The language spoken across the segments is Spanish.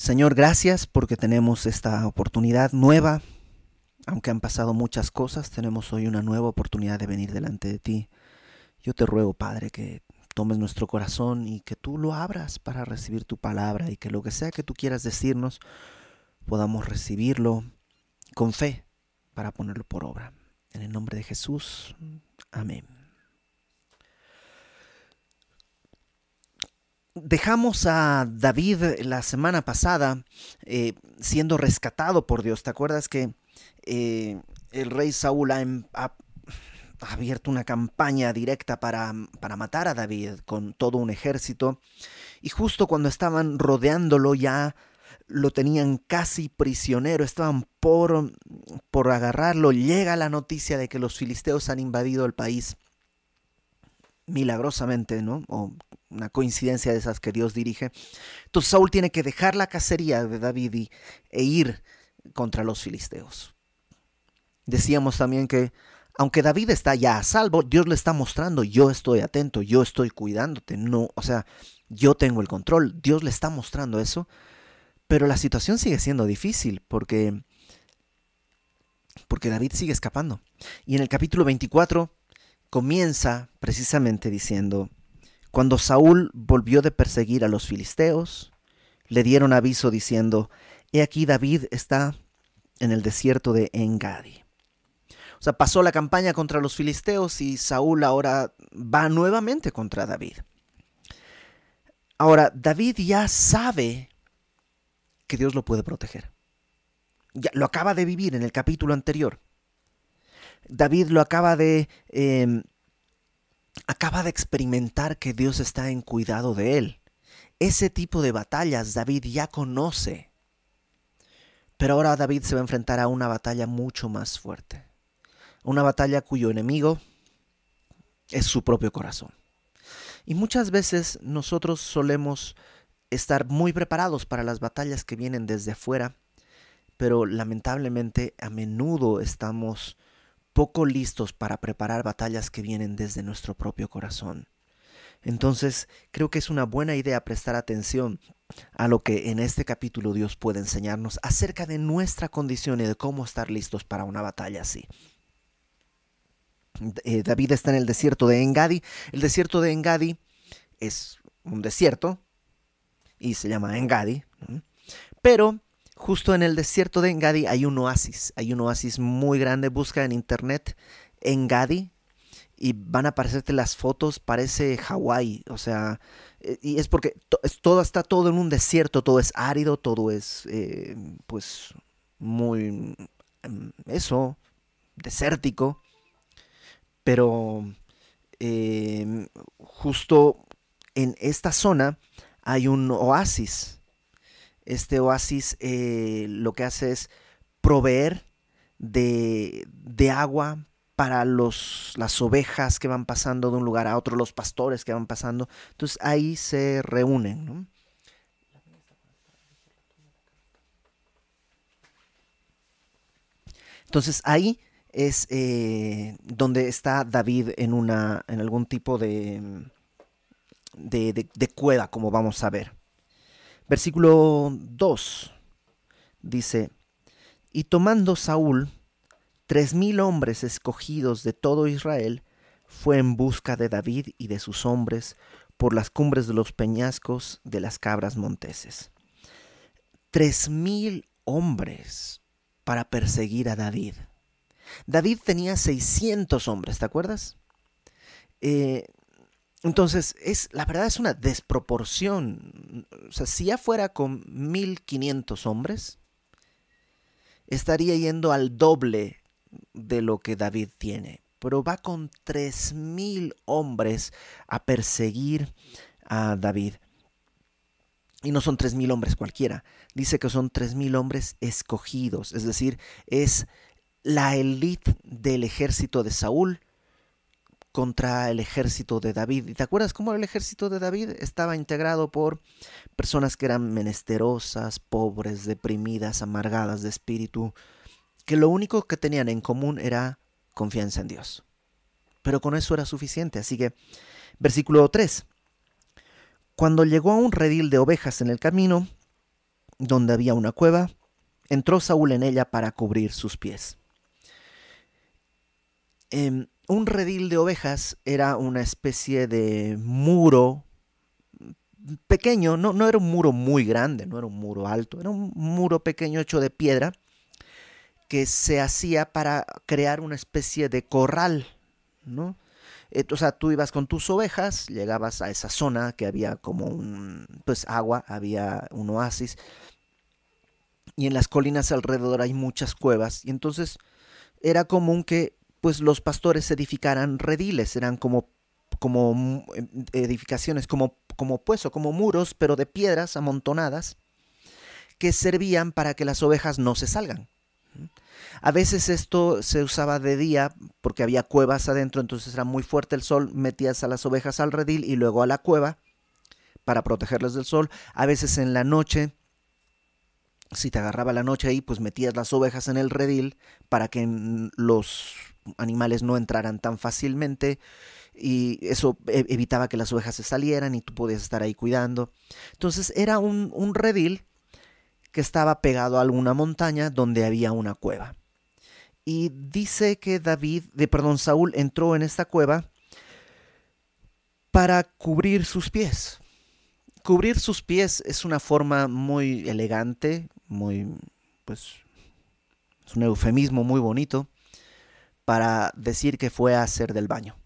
Señor, gracias porque tenemos esta oportunidad nueva. Aunque han pasado muchas cosas, tenemos hoy una nueva oportunidad de venir delante de ti. Yo te ruego, Padre, que tomes nuestro corazón y que tú lo abras para recibir tu palabra y que lo que sea que tú quieras decirnos podamos recibirlo con fe para ponerlo por obra. En el nombre de Jesús, amén. Dejamos a David la semana pasada eh, siendo rescatado por Dios. ¿Te acuerdas que eh, el rey Saúl ha, ha, abierto una campaña directa para, para matar a David con todo un ejército? Y justo cuando estaban rodeándolo ya lo tenían casi prisionero, estaban por, por agarrarlo, llega la noticia de que los filisteos han invadido el país milagrosamente, ¿no? Una coincidencia de esas que Dios dirige. Entonces Saúl tiene que dejar la cacería de David e ir contra los filisteos. Decíamos también que aunque David está ya a salvo, Dios le está mostrando, yo estoy atento, yo estoy cuidándote, no, o sea, yo tengo el control, Dios le está mostrando eso, pero la situación sigue siendo difícil porque porque David sigue escapando. Y en el capítulo 24 comienza precisamente diciendo, cuando Saúl volvió de perseguir a los filisteos, le dieron aviso diciendo, He aquí David está en el desierto de Engadi. O sea, pasó la campaña contra los filisteos y Saúl ahora va nuevamente contra David. Ahora, David ya sabe que Dios lo puede proteger. Ya, lo acaba de vivir en el capítulo anterior. David lo acaba de eh, acaba de experimentar que Dios está en cuidado de él. Ese tipo de batallas David ya conoce. Pero ahora David se va a enfrentar a una batalla mucho más fuerte. Una batalla cuyo enemigo es su propio corazón. Y muchas veces nosotros solemos estar muy preparados para las batallas que vienen desde afuera, pero lamentablemente a menudo estamos poco listos para preparar batallas que vienen desde nuestro propio corazón. Entonces, creo que es una buena idea prestar atención a lo que en este capítulo Dios puede enseñarnos acerca de nuestra condición y de cómo estar listos para una batalla así. Eh, David está en el desierto de Engadi. El desierto de Engadi es un desierto y se llama Engadi, pero Justo en el desierto de Engadi hay un oasis, hay un oasis muy grande, busca en internet Engadi y van a aparecerte las fotos, parece Hawái, o sea, eh, y es porque todo está todo en un desierto, todo es árido, todo es eh, pues muy mm, eso, desértico, pero em, justo en esta zona hay un oasis este oasis eh, lo que hace es proveer de, agua para los, las ovejas que van pasando de un lugar a otro, los pastores que van pasando. Entonces ahí se reúnen. Entonces ahí es eh, donde está David en, una, en algún tipo de, de cueva, como vamos a ver. Versículo 2 dice, y tomando Saúl tres mil hombres escogidos de todo Israel, fue en busca de David y de sus hombres por las cumbres de los peñascos de las cabras monteses. Tres mil hombres para perseguir a David. David tenía 600 hombres, ¿te acuerdas? Eh, entonces, es, la verdad es una desproporción. O sea, si ya fuera con 1500 hombres, estaría yendo al doble de lo que David tiene. Pero va con 3000 hombres a perseguir a David. Y no son 3000 hombres cualquiera. Dice que son 3000 hombres escogidos. Es decir, es la élite del ejército de Saúl contra el ejército de David. ¿Y te acuerdas cómo el ejército de David estaba integrado por personas que eran menesterosas, pobres, deprimidas, amargadas de espíritu, que lo único que tenían en común era confianza en Dios? Pero con eso era suficiente. Así que, versículo 3. Cuando llegó a un redil de ovejas en el camino, donde había una cueva, entró Saúl en ella para cubrir sus pies. Em, un redil de ovejas era una especie de muro pequeño, no, no era un muro muy grande, no era un muro alto, era un muro pequeño hecho de piedra que se hacía para crear una especie de corral, ¿no? Eh, o sea, tú ibas con tus ovejas, llegabas a esa zona que había como un, pues agua, había un oasis, y en las colinas alrededor hay muchas cuevas, y entonces era común que pues los pastores edificaran rediles, eran como, como edificaciones, como, como o como muros, pero de piedras amontonadas, que servían para que las ovejas no se salgan. A veces esto se usaba de día porque había cuevas adentro, entonces era muy fuerte el sol, metías a las ovejas al redil y luego a la cueva para protegerlas del sol. A veces en la noche, si te agarraba la noche ahí, pues metías las ovejas en el redil para que los animales no entraran tan fácilmente y eso e, evitaba que las ovejas se salieran y tú podías estar ahí cuidando. Entonces era un, un redil que estaba pegado a alguna montaña donde había una cueva. Y dice que David, de perdón, Saúl entró en esta cueva para cubrir sus pies. Cubrir sus pies es una forma muy elegante, muy pues es un eufemismo muy bonito para decir que fue a hacer del baño.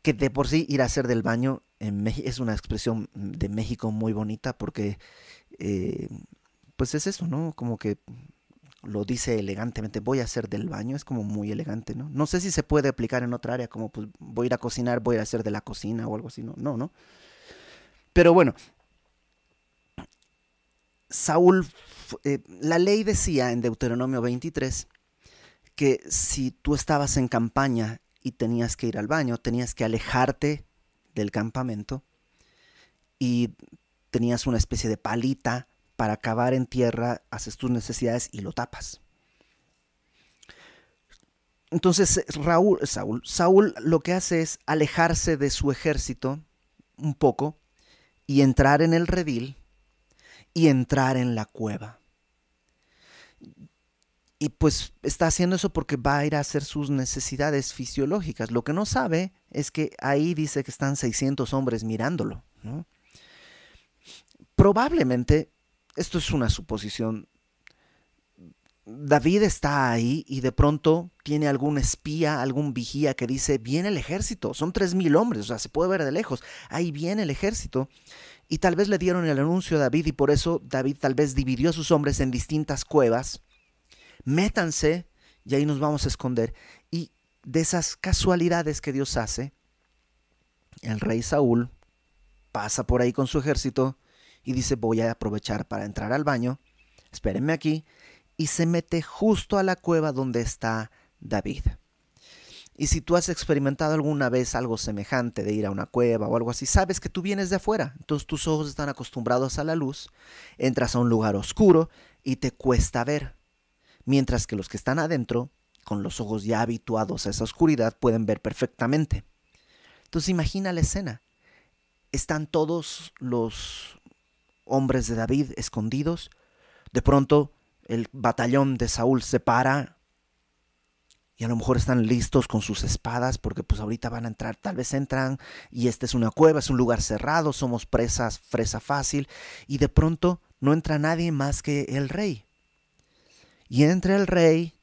Que de por sí ir a hacer del baño en es una expresión de México muy bonita porque eh, pues es eso, ¿no? Como que lo dice elegantemente, voy a hacer del baño, es como muy elegante, ¿no? No sé si se puede aplicar en otra área, como pues voy a ir a cocinar, voy a hacer de la cocina o algo así, no, no, ¿no? Pero bueno, Saúl, eh, la ley decía en Deuteronomio 23 que si tú estabas en campaña y tenías que ir al baño, tenías que alejarte del campamento y tenías una especie de palita para cavar en tierra, haces tus necesidades y lo tapas. Entonces Raúl, Saúl, Saúl lo que hace es alejarse de su ejército un poco y entrar en el redil y entrar en la cueva. Y pues está haciendo eso porque va a ir a hacer sus necesidades fisiológicas. Lo que no sabe es que ahí dice que están 600 hombres mirándolo. Probablemente esto es una suposición. David está ahí y de pronto tiene algún espía, algún vigía que dice, viene el ejército, son tres mil hombres, o sea, se puede ver de lejos, ahí viene el ejército. Y tal vez le dieron el anuncio a David y por eso David tal vez dividió a sus hombres en distintas cuevas. Métanse y ahí nos vamos a esconder. Y de esas casualidades que Dios hace, el rey Saúl pasa por ahí con su ejército y dice voy a aprovechar para entrar al baño, espérenme aquí, y se mete justo a la cueva donde está David. Y si tú has experimentado alguna vez algo semejante de ir a una cueva o algo así, sabes que tú vienes de afuera, entonces tus ojos están acostumbrados a la luz, entras a un lugar oscuro y te cuesta ver, mientras que los que están adentro, con los ojos ya habituados a esa oscuridad, pueden ver perfectamente. Entonces imagina la escena. Están todos los hombres de David escondidos. De pronto el batallón de Saúl se para y a lo mejor están listos con sus espadas porque pues ahorita van a entrar, tal vez entran y esta es una cueva, es un lugar cerrado, somos presas, fresa fácil y de pronto no entra nadie más que el rey. Y entra el rey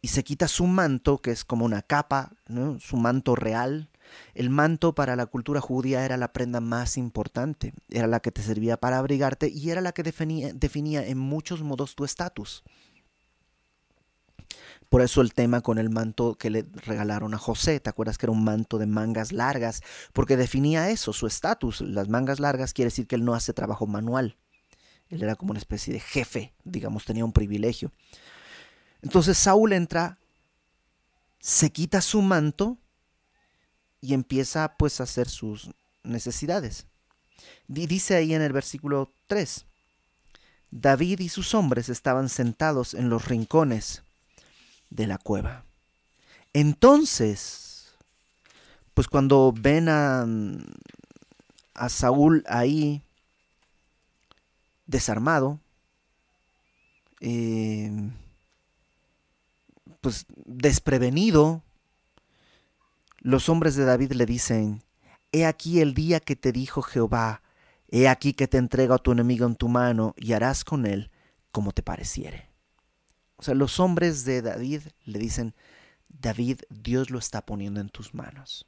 y se quita su manto, que es como una capa, su manto real, el manto para la cultura judía era la prenda más importante, era la que te servía para abrigarte y era la que definía, definía en muchos modos tu estatus. Por eso el tema con el manto que le regalaron a José, ¿te acuerdas que era un manto de mangas largas? Porque definía eso, su estatus. Las mangas largas quiere decir que él no hace trabajo manual. Él era como una especie de jefe, digamos, tenía un privilegio. Entonces Saúl entra, se quita su manto y empieza pues a hacer sus necesidades. dice ahí en el versículo 3, David y sus hombres estaban sentados en los rincones de la cueva. Entonces, pues cuando ven a, a Saúl ahí, desarmado, eh, pues desprevenido, los hombres de David le dicen, He aquí el día que te dijo Jehová, He aquí que te entrego a tu enemigo en tu mano y harás con él como te pareciere. O sea, los hombres de David le dicen, David, Dios lo está poniendo en tus manos.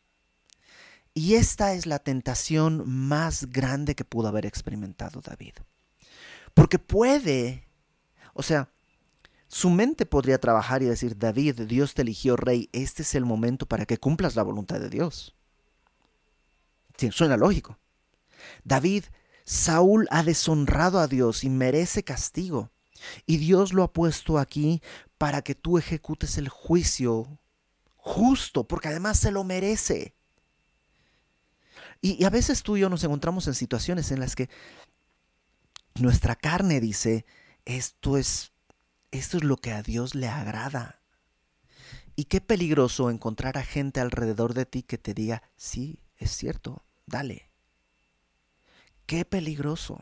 Y esta es la tentación más grande que pudo haber experimentado David. Porque puede, o sea, su mente podría trabajar y decir, David, Dios te eligió rey, este es el momento para que cumplas la voluntad de Dios. Sí, suena lógico. David, Saúl ha deshonrado a Dios y merece castigo. Y Dios lo ha puesto aquí para que tú ejecutes el juicio justo, porque además se lo merece. Y, a veces tú y yo nos encontramos en situaciones en las que nuestra carne dice, esto es, esto es lo que a Dios le agrada. Y qué peligroso encontrar a gente alrededor de ti que te diga, sí, es cierto, dale. Qué peligroso.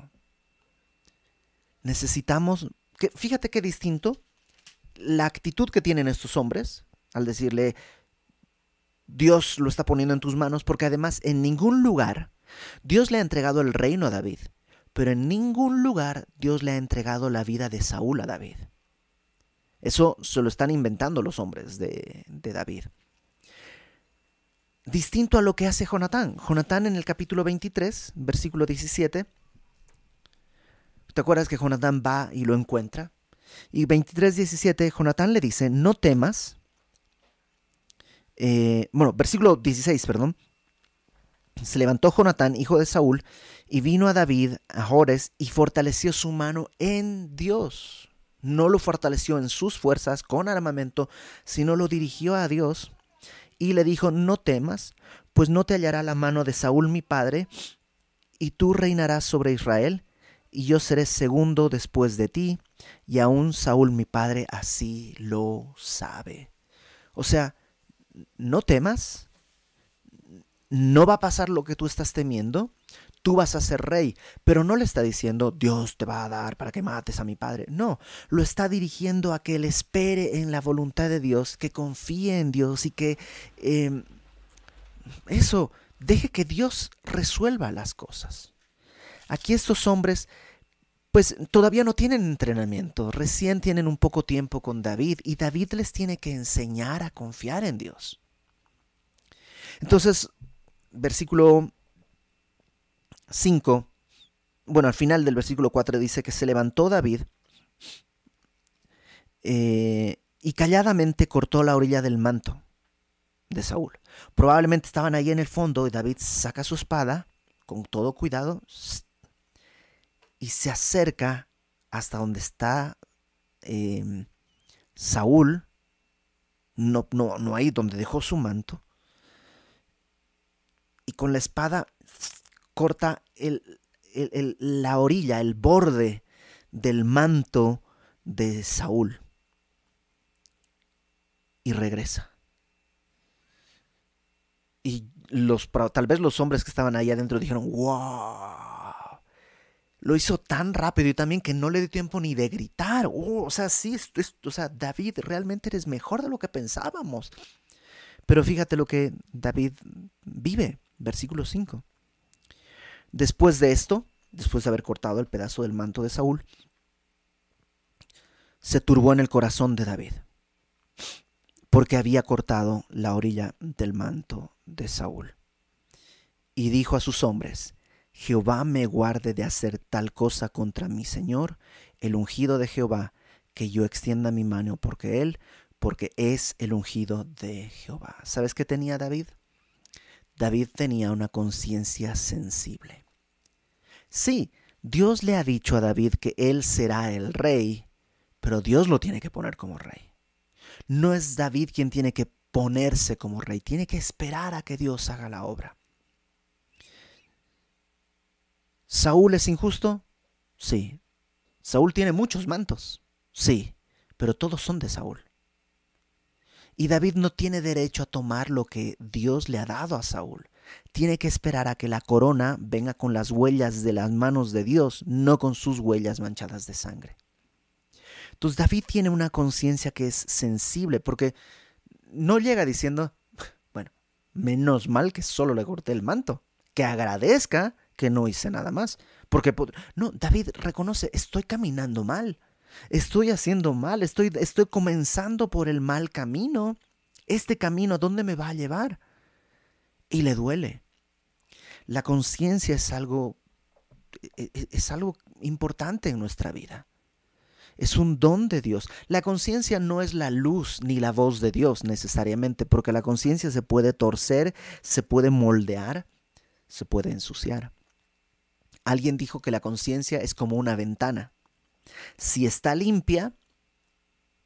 Necesitamos, que, fíjate qué distinto la actitud que tienen estos hombres al decirle, Dios lo está poniendo en tus manos, porque además en ningún lugar Dios le ha entregado el reino a David, pero en ningún lugar Dios le ha entregado la vida de Saúl a David. Eso se lo están inventando los hombres de, de David. Distinto a lo que hace Jonatán. Jonatán en el capítulo 23, versículo 17. ¿Te acuerdas que Jonatán va y lo encuentra? Y 23, 17, Jonatán le dice, no temas, eh, bueno, versículo 16, perdón. Se levantó Jonatán, hijo de Saúl, y vino a David, a Jores, y fortaleció su mano en Dios. No lo fortaleció en sus fuerzas con armamento, sino lo dirigió a Dios y le dijo, no temas, pues no te hallará la mano de Saúl mi padre, y tú reinarás sobre Israel, y yo seré segundo después de ti, y aún Saúl mi padre así lo sabe. O sea, no temas, no va a pasar lo que tú estás temiendo, tú vas a ser rey, pero no le está diciendo Dios te va a dar para que mates a mi padre, no, lo está dirigiendo a que él espere en la voluntad de Dios, que confíe en Dios y que em, eso, deje que Dios resuelva las cosas. Aquí estos hombres pues todavía no tienen entrenamiento, recién tienen un poco tiempo con David y David les tiene que enseñar a confiar en Dios. Entonces, versículo 5, bueno, al final del versículo 4 dice que se levantó David eh, y calladamente cortó la orilla del manto de Saúl. Probablemente estaban ahí en el fondo y David saca su espada con todo cuidado, y se acerca hasta donde está em, Saúl, no, no, no ahí donde dejó su manto, y con la espada corta la orilla, el borde del manto de Saúl y regresa. Y los, tal vez los hombres que estaban ahí adentro dijeron, wow, lo hizo tan rápido y también que no le dio tiempo ni de gritar. Oh, o sea, sí, esto, o sea, David, realmente eres mejor de lo que pensábamos. Pero fíjate lo que David vive, versículo 5. Después de esto, después de haber cortado el pedazo del manto de Saúl, se turbó en el corazón de David, porque había cortado la orilla del manto de Saúl. Y dijo a sus hombres, Jehová me guarde de hacer tal cosa contra mi Señor, el ungido de Jehová, que yo extienda mi mano porque Él, porque es el ungido de Jehová. ¿Sabes qué tenía David? David tenía una conciencia sensible. Sí, Dios le ha dicho a David que Él será el rey, pero Dios lo tiene que poner como rey. No es David quien tiene que ponerse como rey, tiene que esperar a que Dios haga la obra. ¿Saúl es injusto? Sí. ¿Saúl tiene muchos mantos? Sí, pero todos son de Saúl. Y David no tiene derecho a tomar lo que Dios le ha dado a Saúl. tiene que esperar a que la corona venga con las huellas de las manos de Dios, no con sus huellas manchadas de sangre. Entonces David tiene una conciencia que es sensible, porque no llega diciendo, bueno, menos mal que solo le corté el manto, que agradezca que no hice nada más. Porque no, David reconoce, estoy caminando mal, estoy haciendo mal, estoy, estoy comenzando por el mal camino. Este camino, ¿a dónde me va a llevar? Y le duele. La conciencia es algo, e, e, es algo importante en nuestra vida. Es un don de Dios. La conciencia no es la luz ni la voz de Dios necesariamente, porque la conciencia se puede torcer, se puede moldear, se puede ensuciar. Alguien dijo que la conciencia es como una ventana. Si está limpia,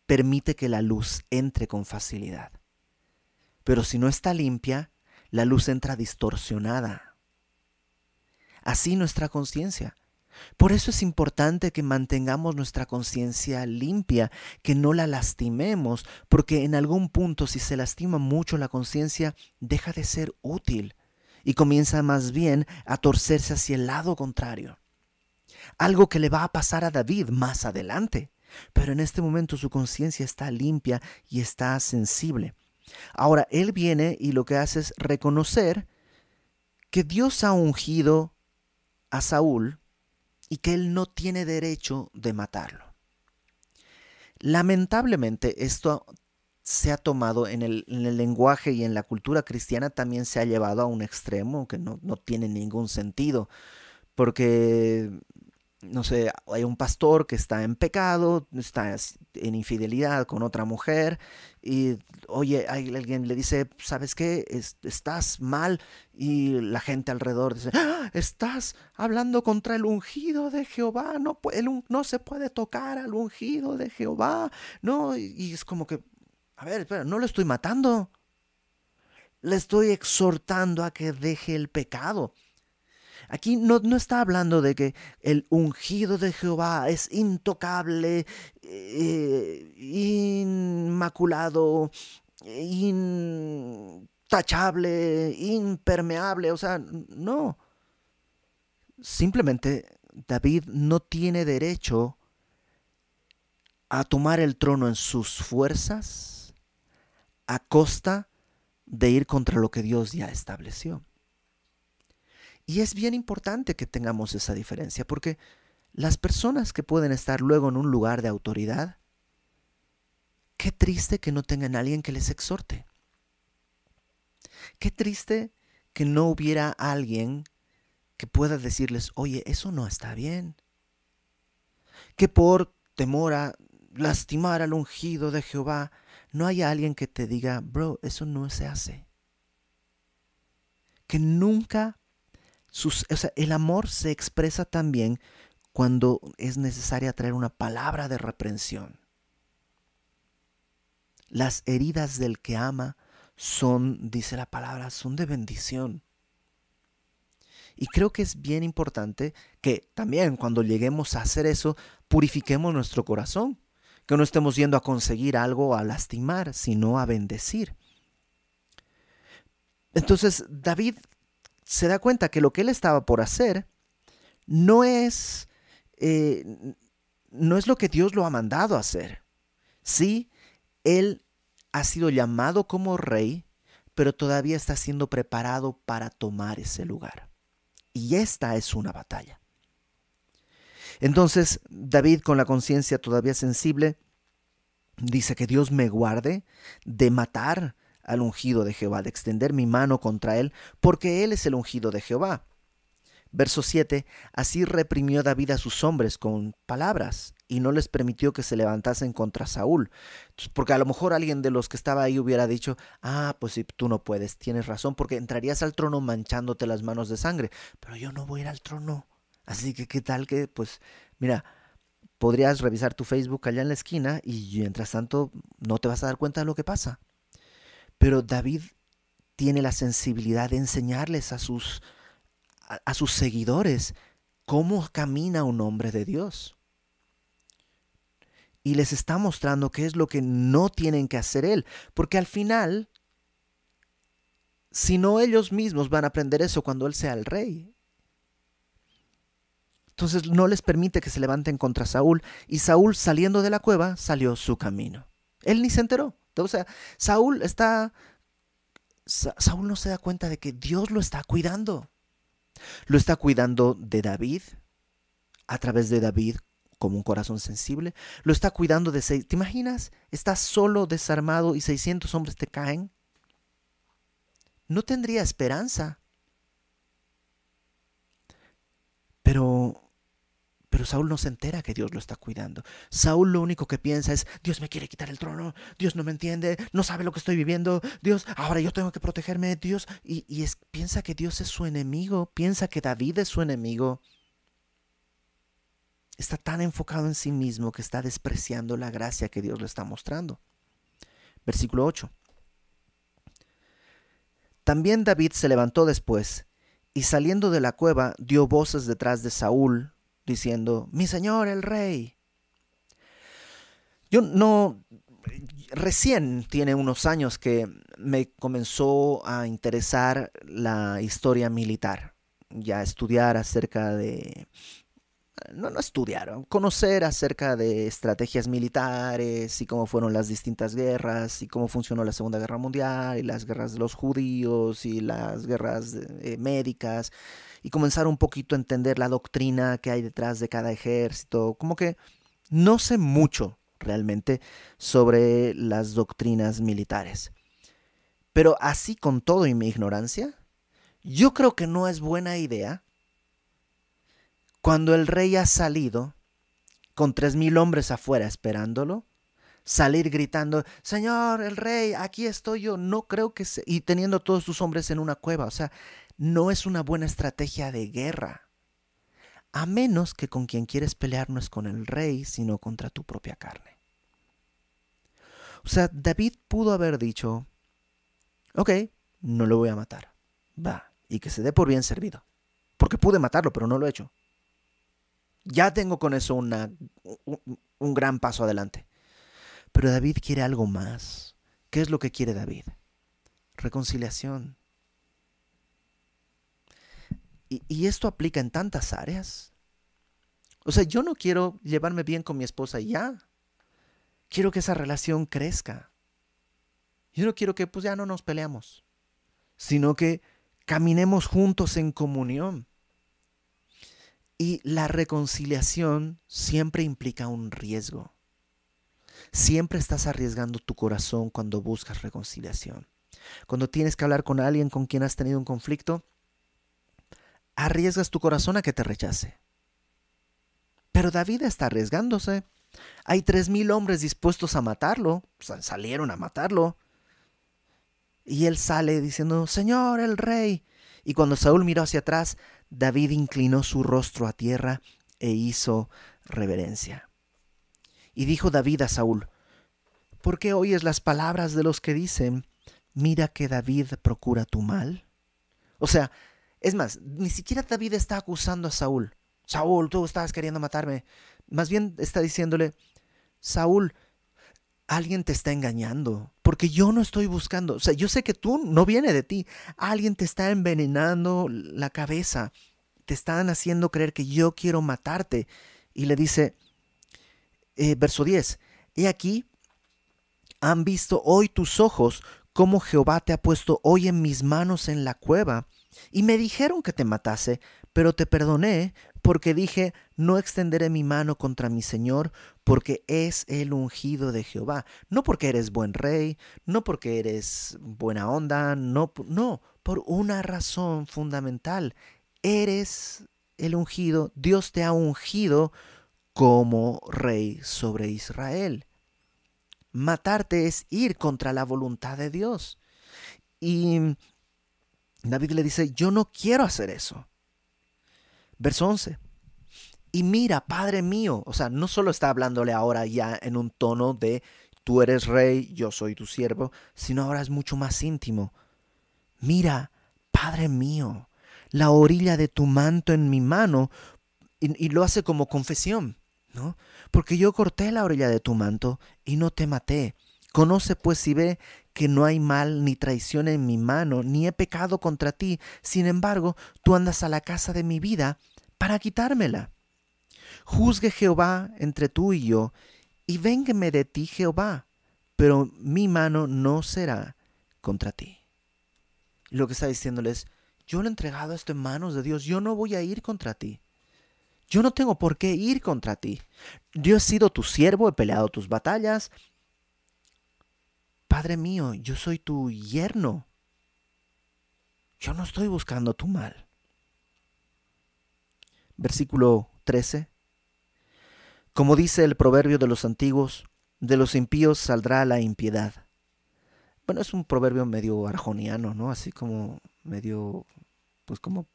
permite que la luz entre con facilidad. Pero si no está limpia, la luz entra distorsionada. Así nuestra conciencia. Por eso es importante que mantengamos nuestra conciencia limpia, que no la lastimemos, porque en algún punto si se lastima mucho la conciencia, deja de ser útil y comienza más bien a torcerse hacia el lado contrario. Algo que le va a pasar a David más adelante, pero en este momento su conciencia está limpia y está sensible. Ahora, él viene y lo que hace es reconocer que Dios ha ungido a Saúl y que él no tiene derecho de matarlo. Lamentablemente esto se ha tomado en el, lenguaje y en la cultura cristiana también se ha llevado a un extremo que no, no tiene ningún sentido, porque no sé, hay un pastor que está en pecado, está en infidelidad con otra mujer y oye, alguien le dice, ¿sabes qué? estás mal y la gente alrededor dice, ¡Ah! estás hablando contra el ungido de Jehová, no, no se puede tocar al ungido de Jehová, no, y, es como que, a ver, espera, no lo estoy matando, le estoy exhortando a que deje el pecado. Aquí no, está hablando de que el ungido de Jehová es intocable, eh, inmaculado, intachable, impermeable. O sea, no. Simplemente David no tiene derecho a tomar el trono en sus fuerzas a costa de ir contra lo que Dios ya estableció. Y es bien importante que tengamos esa diferencia, porque las personas que pueden estar luego en un lugar de autoridad, qué triste que no tengan alguien que les exhorte. Qué triste que no hubiera alguien que pueda decirles, oye, eso no está bien. Que por temor a lastimar al ungido de Jehová, no haya alguien que te diga, bro, eso no se hace. Que nunca el amor se expresa también cuando es necesaria traer una palabra de reprensión. Las heridas del que ama son, dice la palabra, son de bendición. Y creo que es bien importante que también cuando lleguemos a hacer eso, purifiquemos nuestro corazón, que no estemos yendo a conseguir algo a lastimar, sino a bendecir. Entonces David se da cuenta que lo que él estaba por hacer no es, eh, no es lo que Dios lo ha mandado a hacer. Sí, él ha sido llamado como rey, pero todavía está siendo preparado para tomar ese lugar. Y esta es una batalla. Entonces, David, con la conciencia todavía sensible, dice que Dios me guarde de matar al ungido de Jehová, de extender mi mano contra él, porque él es el ungido de Jehová. Verso 7. Así reprimió David a sus hombres con palabras y no les permitió que se levantasen contra Saúl. Porque a lo mejor alguien de los que estaba ahí hubiera dicho, ah, pues si tú no puedes, tienes razón, porque entrarías al trono manchándote las manos de sangre, pero yo no voy a ir al trono. Así que qué tal que, pues, mira, podrías revisar tu Facebook allá en la esquina y mientras tanto no te vas a dar cuenta de lo que pasa. Pero David tiene la sensibilidad de enseñarles a sus, a, sus seguidores cómo camina un hombre de Dios. Y les está mostrando qué es lo que no tienen que hacer él. Porque al final, Si no, ellos mismos van a aprender eso cuando Él sea el rey. Entonces no les permite que se levanten contra Saúl. Y Saúl saliendo de la cueva salió su camino. Él ni se enteró. O sea, Saúl está... Saúl no se da cuenta de que Dios lo está cuidando. Lo está cuidando de David, a través de David como un corazón sensible. Lo está cuidando de seis. ¿Te imaginas? Estás solo, desarmado y 600 hombres te caen. No tendría esperanza. Pero Saúl no se entera que Dios lo está cuidando. Saúl lo único que piensa es, Dios me quiere quitar el trono, Dios no me entiende, no sabe lo que estoy viviendo, Dios, ahora yo tengo que protegerme, Dios. Y, piensa que Dios es su enemigo, piensa que David es su enemigo. Está tan enfocado en sí mismo que está despreciando la gracia que Dios le está mostrando. Versículo 8. También David se levantó después y saliendo de la cueva dio voces detrás de Saúl diciendo, mi señor el rey. Yo no, recién tiene unos años que me comenzó a interesar la historia militar, ya estudiar acerca de, no, no estudiar, conocer acerca de estrategias militares y cómo fueron las distintas guerras y cómo funcionó la Segunda Guerra Mundial y las guerras de los judíos y las guerras eh, médicas y comenzar un poquito a entender la doctrina que hay detrás de cada ejército. Como que no sé mucho realmente sobre las doctrinas militares. Pero así con todo y mi ignorancia, yo creo que no es buena idea cuando el rey ha salido con tres mil hombres afuera esperándolo, salir gritando, Señor, el rey, aquí estoy yo. No creo que se... y teniendo todos sus hombres en una cueva. O sea, no es una buena estrategia de guerra, a menos que con quien quieres pelear no es con el rey, sino contra tu propia carne. O sea, David pudo haber dicho, ok, no lo voy a matar, va, y que se dé por bien servido, porque pude matarlo, pero no lo he hecho. Ya tengo con eso una, un, un gran paso adelante. Pero David quiere algo más. ¿Qué es lo que quiere David? Reconciliación, y, esto aplica en tantas áreas. O sea, yo no quiero llevarme bien con mi esposa y ya. Quiero que esa relación crezca. Yo no quiero que pues ya no nos peleamos, sino que caminemos juntos en comunión. Y la reconciliación siempre implica un riesgo. Siempre estás arriesgando tu corazón cuando buscas reconciliación. Cuando tienes que hablar con alguien con quien has tenido un conflicto, arriesgas tu corazón a que te rechace. Pero David está arriesgándose. Hay tres mil hombres dispuestos a matarlo, salieron a matarlo. Y él sale diciendo, Señor, el rey. Y cuando Saúl miró hacia atrás, David inclinó su rostro a tierra e hizo reverencia. Y dijo David a Saúl, ¿por qué oyes las palabras de los que dicen, mira que David procura tu mal? O sea, es más, ni siquiera David está acusando a Saúl. Saúl, tú estabas queriendo matarme. Más bien está diciéndole, Saúl, alguien te está engañando, porque yo no estoy buscando, o sea, yo sé que tú no viene de ti, alguien te está envenenando la cabeza, te están haciendo creer que yo quiero matarte. Y le dice, eh, verso 10, he aquí, han visto hoy tus ojos cómo Jehová te ha puesto hoy en mis manos en la cueva y me dijeron que te matase, pero te perdoné porque dije, no extenderé mi mano contra mi Señor, porque es el ungido de Jehová. No porque eres buen rey, no porque eres buena onda, no, no, por una razón fundamental. Eres el ungido, Dios te ha ungido como rey sobre Israel. Matarte es ir contra la voluntad de Dios. Y David le dice, yo no quiero hacer eso. Verso 11. Y mira, Padre mío, o sea, no solo está hablándole ahora ya en un tono de tú eres rey, yo soy tu siervo, sino ahora es mucho más íntimo. Mira, Padre mío, la orilla de tu manto en mi mano, y, y lo hace como confesión, Porque yo corté la orilla de tu manto y no te maté, Conoce pues y ve que no hay mal ni traición en mi mano, ni he pecado contra ti. Sin embargo, tú andas a la casa de mi vida para quitármela. Juzgue Jehová entre tú y yo, y véngueme de ti Jehová, pero mi mano no será contra ti. lo que está diciéndoles, yo lo he entregado esto en manos de Dios, yo no voy a ir contra ti. Yo no tengo por qué ir contra ti. Yo he sido tu siervo, he peleado tus batallas, Padre mío, yo soy tu yerno. Yo no estoy buscando tu mal. Versículo 13. Como dice el proverbio de los antiguos, de los impíos saldrá la impiedad. Bueno, es un proverbio medio arjoniano, ¿no? Así como medio, pues como,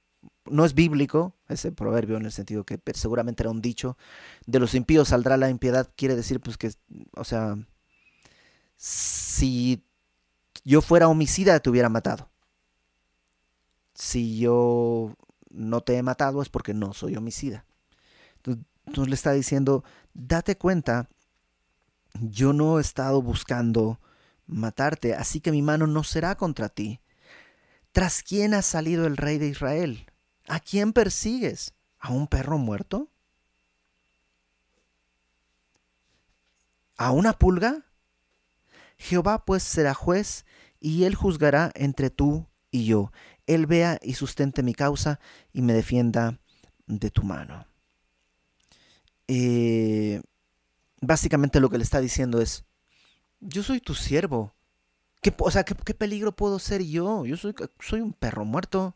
no es bíblico ese proverbio en el sentido que seguramente era un dicho, de los impíos saldrá la impiedad, quiere decir pues que, o sea, si yo fuera homicida te hubiera matado. Si yo no te he matado es porque no soy homicida. Entonces, le está diciendo, date cuenta, yo no he estado buscando matarte, así que mi mano no será contra ti. ¿Tras quién ha salido el rey de Israel? ¿A quién persigues? ¿A un perro muerto? ¿A una pulga? Jehová pues será juez, y él juzgará entre tú y yo. Él vea y sustente mi causa y me defienda de tu mano. Eh, básicamente lo que le está diciendo es, yo soy tu siervo. ¿Qué, o sea, ¿qué, peligro puedo ser yo? Yo soy, soy un perro muerto.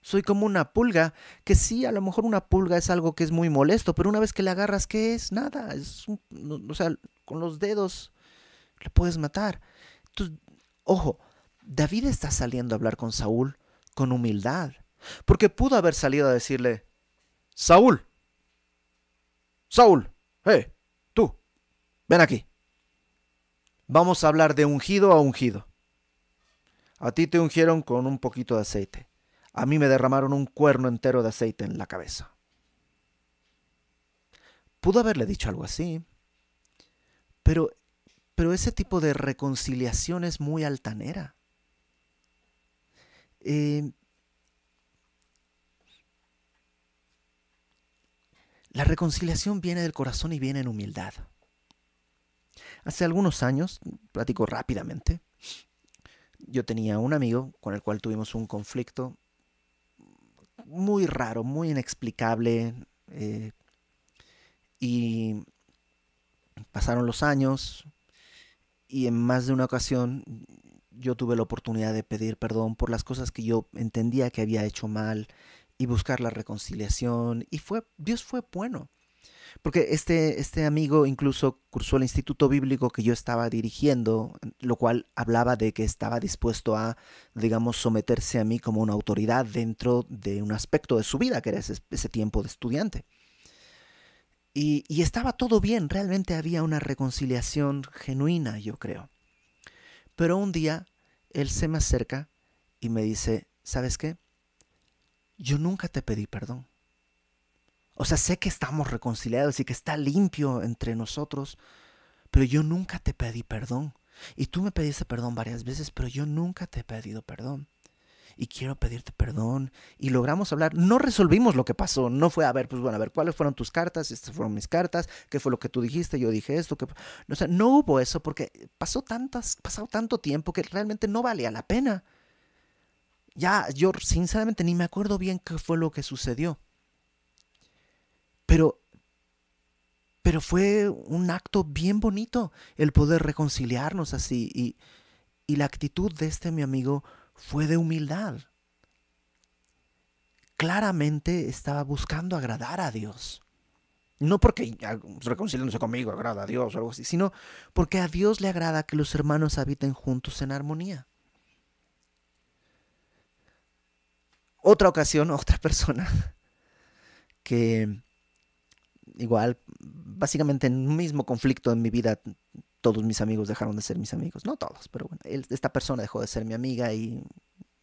Soy como una pulga, que sí, a lo mejor una pulga es algo que es muy molesto, pero una vez que le agarras, ¿qué es? Nada, es o sea, con los dedos le puedes matar. Entonces, ojo, David está saliendo a hablar con Saúl con humildad, porque pudo haber salido a decirle, Saúl, Saúl, hey, tú, ven aquí. Vamos a hablar de ungido a ungido. A ti te ungieron con un poquito de aceite. A mí me derramaron un cuerno entero de aceite en la cabeza. Pudo haberle dicho algo así, pero pero ese tipo de reconciliación es muy altanera. Eh, la reconciliación viene del corazón y viene en humildad. Hace algunos años, platico rápidamente, yo tenía un amigo con el cual tuvimos un conflicto muy raro, muy inexplicable. Eh, y pasaron los años, y en más de una ocasión yo tuve la oportunidad de pedir perdón por las cosas que yo entendía que había hecho mal y buscar la reconciliación y fue Dios fue bueno. Porque este, este amigo incluso cursó el instituto bíblico que yo estaba dirigiendo, lo cual hablaba de que estaba dispuesto a, digamos, someterse a mí como una autoridad dentro de un aspecto de su vida, que era ese, ese tiempo de estudiante. Y, estaba todo bien, realmente había una reconciliación genuina, yo creo. Pero un día él se me acerca y me dice, ¿sabes qué? Yo nunca te pedí perdón. O sea, sé que estamos reconciliados y que está limpio entre nosotros, pero yo nunca te pedí perdón. Y tú me pediste perdón varias veces, pero yo nunca te he pedido perdón y quiero pedirte perdón. Y logramos hablar. No resolvimos lo que pasó. No fue, a ver, pues bueno, a ver, ¿cuáles fueron tus cartas? Estas fueron mis cartas. ¿Qué fue lo que tú dijiste? Yo dije esto. Que... O sea, no hubo eso porque pasó tantas, pasado tanto tiempo que realmente no valía la pena. Ya, yo sinceramente ni me acuerdo bien qué fue lo que sucedió. Pero pero fue un acto bien bonito el poder reconciliarnos así y, y la actitud de este mi amigo fue de humildad. Claramente estaba buscando agradar a Dios. No porque reconciliándose conmigo agrada a Dios o algo así, sino porque a Dios le agrada que los hermanos habiten juntos en armonía. Otra ocasión, otra persona que igual, básicamente en un mismo conflicto en mi vida todos mis amigos dejaron de ser mis amigos. No todos, pero bueno, esta persona dejó de ser mi amiga y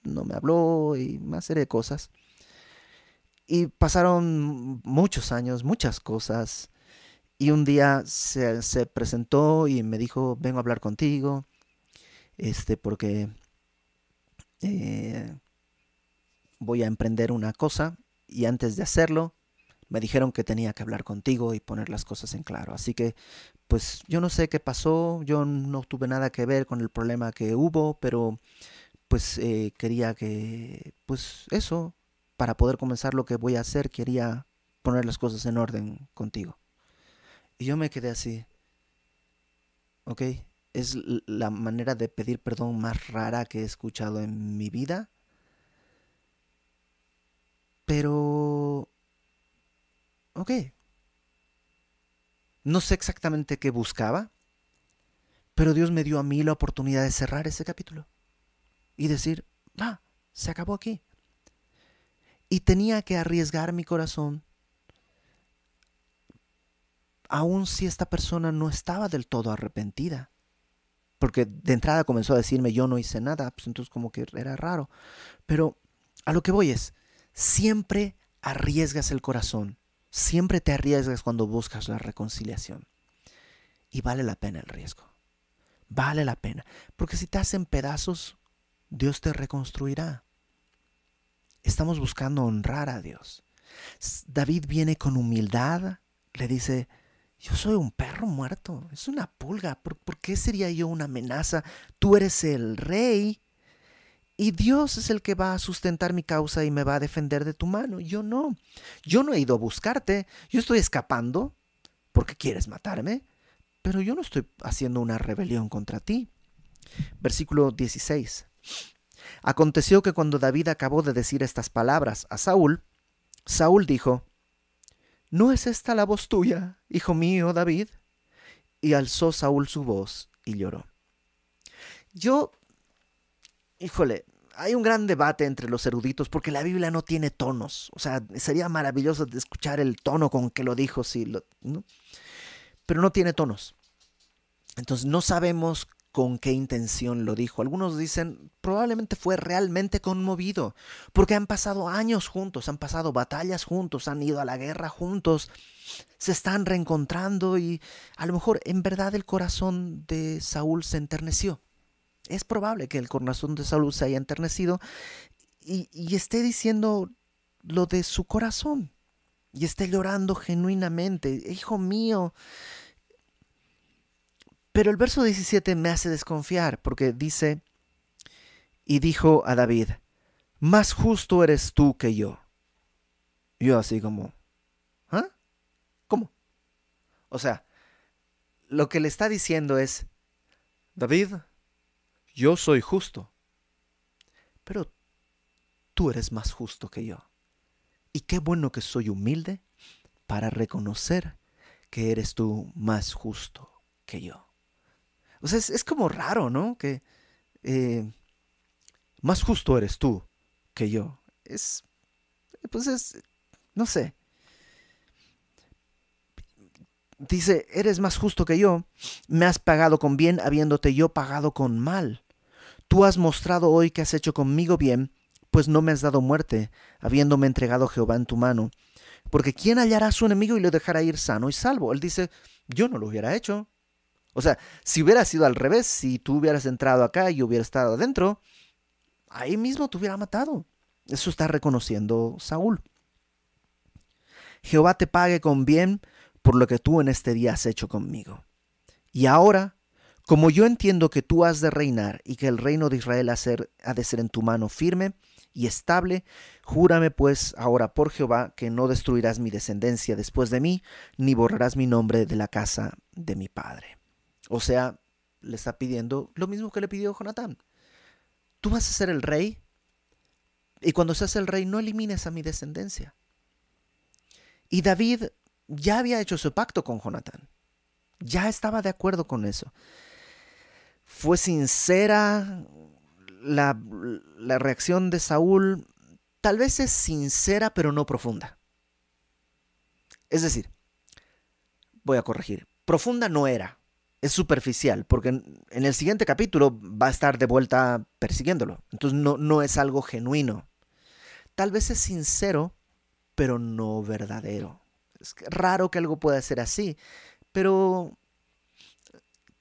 no me habló y más serie de cosas. Y pasaron muchos años, muchas cosas. Y un día se, se, presentó y me dijo, vengo a hablar contigo, este, porque eh, voy a emprender una cosa y antes de hacerlo me dijeron que tenía que hablar contigo y poner las cosas en claro. Así que, pues yo no sé qué pasó, yo no tuve nada que ver con el problema que hubo, pero pues eh, quería que, pues eso, para poder comenzar lo que voy a hacer, quería poner las cosas en orden contigo. Y yo me quedé así. ¿Ok? Es la manera de pedir perdón más rara que he escuchado en mi vida. Pero... Ok. No sé exactamente qué buscaba, pero Dios me dio a mí la oportunidad de cerrar ese capítulo y decir, va, se acabó aquí. Y tenía que arriesgar mi corazón, aun si esta persona no estaba del todo arrepentida. Porque de entrada comenzó a decirme yo no hice nada, pues entonces como que era raro. Pero a lo que voy es, siempre arriesgas el corazón, siempre te arriesgas cuando buscas la reconciliación. Y vale la pena el riesgo. Vale la pena. Porque si te hacen pedazos, Dios te reconstruirá. Estamos buscando honrar a Dios. David viene con humildad, le dice, yo soy un perro muerto, es una pulga, ¿por, qué sería yo una amenaza? Tú eres el rey y Dios es el que va a sustentar mi causa y me va a defender de tu mano. Yo no, yo no he ido a buscarte, yo estoy escapando porque quieres matarme, pero yo no estoy haciendo una rebelión contra ti. Versículo 16. Aconteció que cuando David acabó de decir estas palabras a Saúl, Saúl dijo, ¿No es esta la voz tuya, hijo mío David? Y alzó Saúl su voz y lloró. Yo, híjole, hay un gran debate entre los eruditos porque la Biblia no tiene tonos. O sea, sería maravilloso escuchar el tono con que lo dijo, sí, ¿no? pero no tiene tonos. Entonces no sabemos con qué intención lo dijo. Algunos dicen, probablemente fue realmente conmovido, porque han pasado años juntos, han pasado batallas juntos, han ido a la guerra juntos, se están reencontrando y a lo mejor en verdad el corazón de Saúl se enterneció. Es probable que el corazón de Saúl se haya enternecido y, y esté diciendo lo de su corazón y esté llorando genuinamente. Hijo mío, pero el verso 17 me hace desconfiar porque dice, y dijo a David, más justo eres tú que yo. Yo así como, ¿ah? ¿Cómo? O sea, lo que le está diciendo es, David, yo soy justo, pero tú eres más justo que yo. Y qué bueno que soy humilde para reconocer que eres tú más justo que yo. O sea, es, como raro, ¿no? Que eh, más justo eres tú que yo. Es, pues es, no sé. Dice, eres más justo que yo, me has pagado con bien habiéndote yo pagado con mal. Tú has mostrado hoy que has hecho conmigo bien, pues no me has dado muerte, habiéndome entregado Jehová en tu mano. Porque ¿quién hallará a su enemigo y lo dejará ir sano y salvo? Él dice, yo no lo hubiera hecho. O sea, si hubiera sido al revés, si tú hubieras entrado acá y hubiera estado adentro, ahí mismo te hubiera matado. Eso está reconociendo Saúl. Jehová te pague con bien por lo que tú en este día has hecho conmigo. Y ahora, como yo entiendo que tú has de reinar y que el reino de Israel ha de ser en tu mano firme y estable, júrame pues ahora por Jehová que no destruirás mi descendencia después de mí, ni borrarás mi nombre de la casa de mi padre. O sea, le está pidiendo lo mismo que le pidió Jonatán. Tú vas a ser el rey y cuando seas el rey no elimines a mi descendencia. Y David ya había hecho su pacto con Jonatán. Ya estaba de acuerdo con eso. Fue sincera la, reacción de Saúl. Tal vez es sincera pero no profunda. Es decir, voy a corregir. Profunda no era es superficial, porque en, el siguiente capítulo va a estar de vuelta persiguiéndolo. Entonces no, no es algo genuino. Tal vez es sincero, pero no verdadero. Es raro que algo pueda ser así, Pero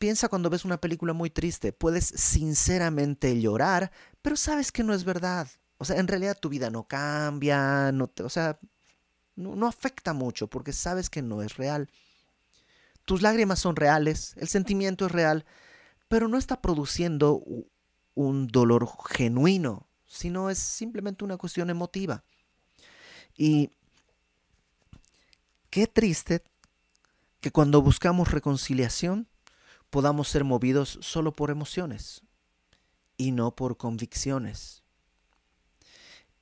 piensa cuando ves una película muy triste, puedes sinceramente llorar, pero sabes que no es verdad. O sea, en realidad tu vida no cambia, no te, o sea, no, no afecta mucho porque sabes que no es real. Tus lágrimas son reales, el sentimiento es real, pero no está produciendo un dolor genuino, sino es simplemente una cuestión emotiva. Y qué triste que cuando buscamos reconciliación podamos ser movidos solo por emociones y no por convicciones.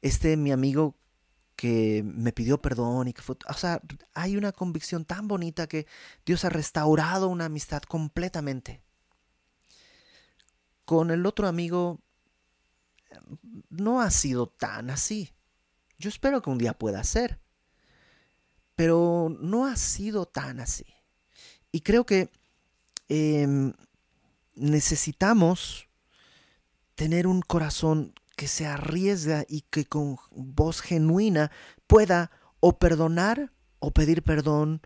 Este mi amigo que me pidió perdón y que fue, o sea, hay una convicción tan bonita que Dios ha restaurado una amistad completamente. Con el otro amigo no ha sido tan así. Yo espero que un día pueda ser, pero no ha sido tan así. Y creo que em, necesitamos tener un corazón que se arriesga y que con voz genuina pueda o perdonar o pedir perdón,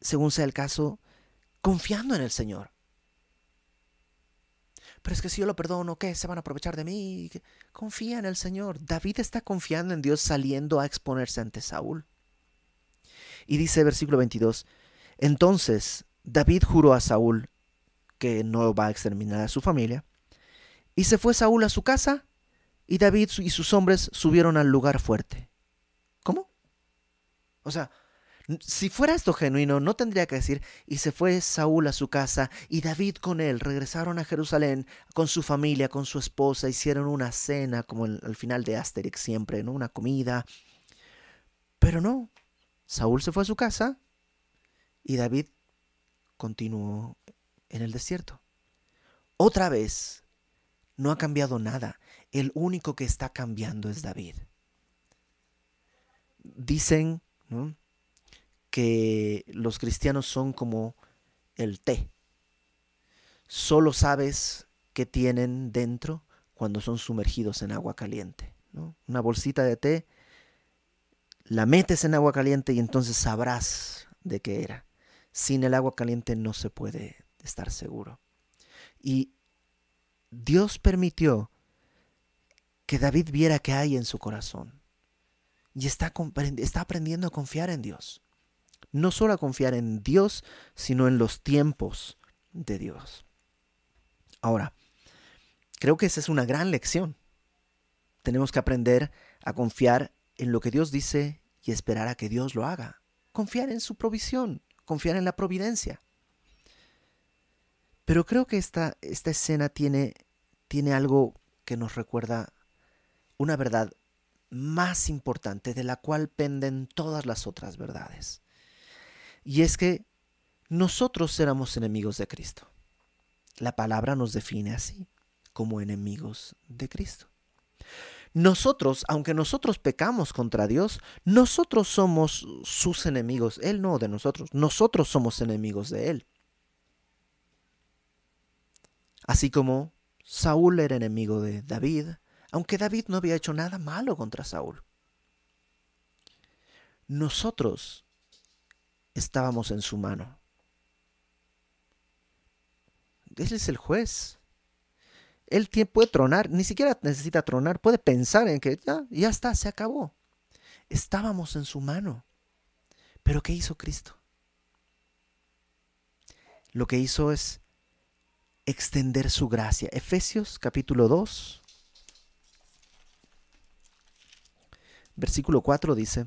según sea el caso, confiando en el Señor. Pero es que si yo lo perdono, ¿qué? ¿Se van a aprovechar de mí? Confía en el Señor. David está confiando en Dios saliendo a exponerse ante Saúl. Y dice versículo 22, entonces David juró a Saúl que no va a exterminar a su familia, y se fue Saúl a su casa y David y sus hombres subieron al lugar fuerte. ¿Cómo? O sea, si fuera esto genuino, no tendría que decir, y se fue Saúl a su casa, y David con él regresaron a Jerusalén con su familia, con su esposa, hicieron una cena, como al final de Asterix siempre, ¿no? Una comida. Pero no, Saúl se fue a su casa y David continuó en el desierto. Otra vez, no ha cambiado nada el único que está cambiando es David. Dicen que los cristianos son como el té. Solo sabes qué tienen dentro cuando son sumergidos en agua caliente. Una bolsita de té, la metes en agua caliente y entonces sabrás de qué era. Sin el agua caliente no se puede estar seguro. Y Dios permitió que David viera que hay en su corazón. Y está, está aprendiendo a confiar en Dios. No solo a confiar en Dios, sino en los tiempos de Dios. Ahora, creo que esa es una gran lección. Tenemos que aprender a confiar en lo que Dios dice y esperar a que Dios lo haga. Confiar en su provisión, confiar en la providencia. Pero creo que esta, esta escena tiene, tiene algo que nos recuerda una verdad más importante de la cual penden todas las otras verdades. Y es que nosotros éramos enemigos de Cristo. La palabra nos define así, como enemigos de Cristo. Nosotros, aunque nosotros pecamos contra Dios, nosotros somos sus enemigos. Él no de nosotros. Nosotros somos enemigos de Él. Así como Saúl era enemigo de David, aunque David no había hecho nada malo contra Saúl. Nosotros estábamos en su mano. Él es el juez. Él puede tronar, ni siquiera necesita tronar, puede pensar en que ya, ya está, se acabó. Estábamos en su mano. Pero ¿qué hizo Cristo? Lo que hizo es extender su gracia. Efesios capítulo 2, versículo 4 dice,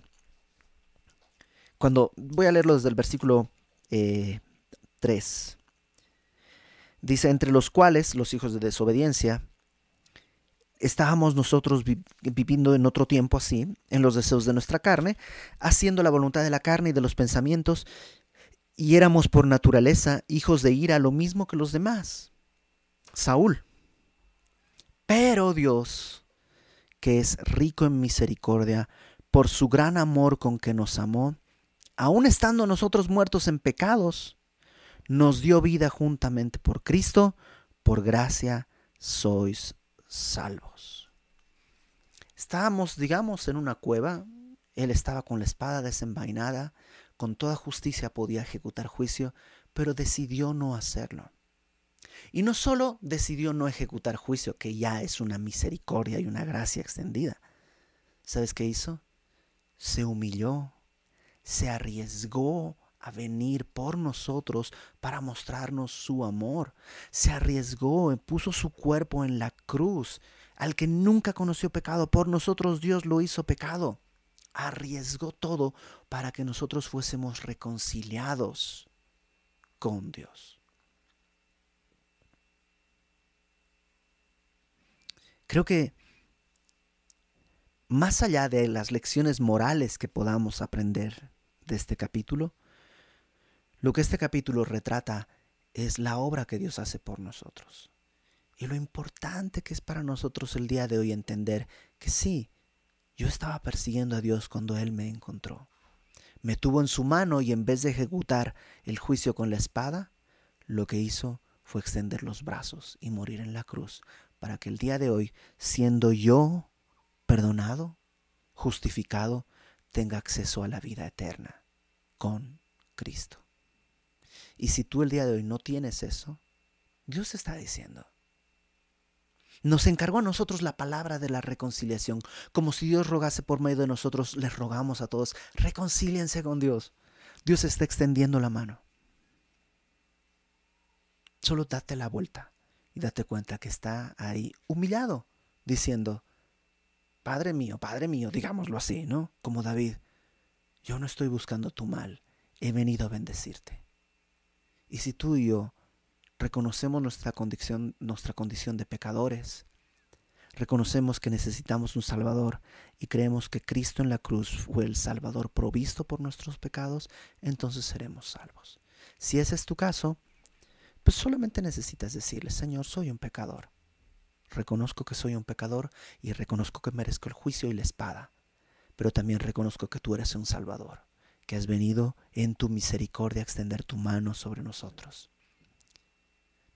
cuando voy a leerlo desde el versículo 3, eh, dice, entre los cuales los hijos de desobediencia, estábamos nosotros viviendo en otro tiempo así, en los deseos de nuestra carne, haciendo la voluntad de la carne y de los pensamientos, y éramos por naturaleza hijos de ira, lo mismo que los demás. Saúl. Pero Dios, que es rico en misericordia, por su gran amor con que nos amó, aun estando nosotros muertos en pecados, nos dio vida juntamente por Cristo, por gracia sois salvos. Estábamos, digamos, en una cueva, él estaba con la espada desenvainada, con toda justicia podía ejecutar juicio, pero decidió no hacerlo. Y no solo decidió no ejecutar juicio, que ya es una misericordia y una gracia extendida. ¿Sabes qué hizo? Se humilló, se arriesgó a venir por nosotros para mostrarnos su amor. Se arriesgó, puso su cuerpo en la cruz. Al que nunca conoció pecado, por nosotros Dios lo hizo pecado. Arriesgó todo para que nosotros fuésemos reconciliados con Dios. Creo que más allá de las lecciones morales que podamos aprender de este capítulo, lo que este capítulo retrata es la obra que Dios hace por nosotros. Y lo importante que es para nosotros el día de hoy entender que sí, yo estaba persiguiendo a Dios cuando Él me encontró. Me tuvo en su mano y en vez de ejecutar el juicio con la espada, lo que hizo fue extender los brazos y morir en la cruz para que el día de hoy, siendo yo perdonado, justificado, tenga acceso a la vida eterna con Cristo. Y si tú el día de hoy no tienes eso, Dios está diciendo. Nos encargó a nosotros la palabra de la reconciliación, como si Dios rogase por medio de nosotros, les rogamos a todos, reconcíliense con Dios. Dios está extendiendo la mano. Solo date la vuelta y date cuenta que está ahí humillado, diciendo, Padre mío, Padre mío, digámoslo así, ¿no? Como David, yo no estoy buscando tu mal, he venido a bendecirte. Y si tú y yo reconocemos nuestra condición, nuestra condición de pecadores, reconocemos que necesitamos un Salvador y creemos que Cristo en la cruz fue el Salvador provisto por nuestros pecados, entonces seremos salvos. Si ese es tu caso, pues solamente necesitas decirle, Señor, soy un pecador. Reconozco que soy un pecador y reconozco que merezco el juicio y la espada, pero también reconozco que tú eres un Salvador que has venido en tu misericordia a extender tu mano sobre nosotros.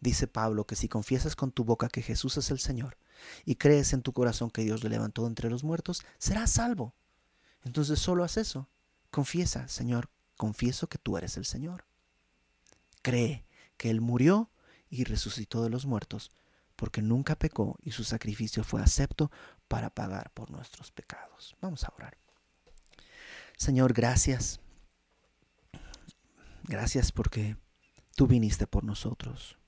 Dice Pablo que si confiesas con tu boca que Jesús es el Señor y crees en tu corazón que Dios le levantó entre los muertos, serás salvo. Entonces solo haz eso. Confiesa, Señor, confieso que tú eres el Señor. Cree que Él murió y resucitó de los muertos, porque nunca pecó y su sacrificio fue acepto para pagar por nuestros pecados. Vamos a orar. Señor, gracias Gracias porque tú viniste por nosotros.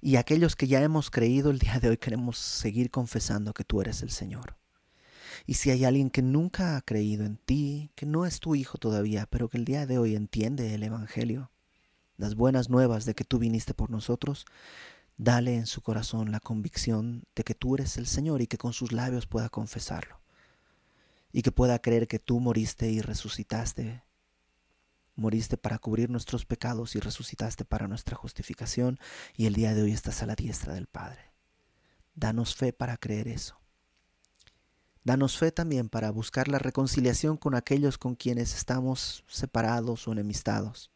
Y aquellos que ya hemos creído el día de hoy queremos seguir confesando que tú eres el Señor. Y si hay alguien que nunca ha creído en ti, que no es tu hijo todavía, pero que el día de hoy entiende el Evangelio, las buenas nuevas de que tú viniste por nosotros, dale en su corazón la convicción de que tú eres el Señor y que con sus labios pueda confesarlo. Y que pueda creer que tú moriste y resucitaste moriste para cubrir nuestros pecados y resucitaste para nuestra justificación y el día de hoy estás a la diestra del Padre. Danos fe para creer eso. Danos fe también para buscar la reconciliación con aquellos con quienes estamos separados o enemistados.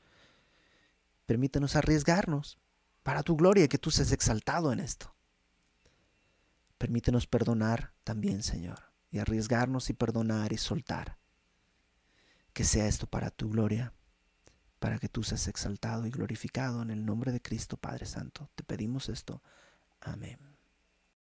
Permítenos arriesgarnos para tu gloria que tú seas exaltado en esto. Permítenos perdonar también, Señor, y arriesgarnos y perdonar y soltar. Que sea esto para tu gloria para que tú seas exaltado y glorificado en el nombre de Cristo Padre Santo. Te pedimos esto. Amén.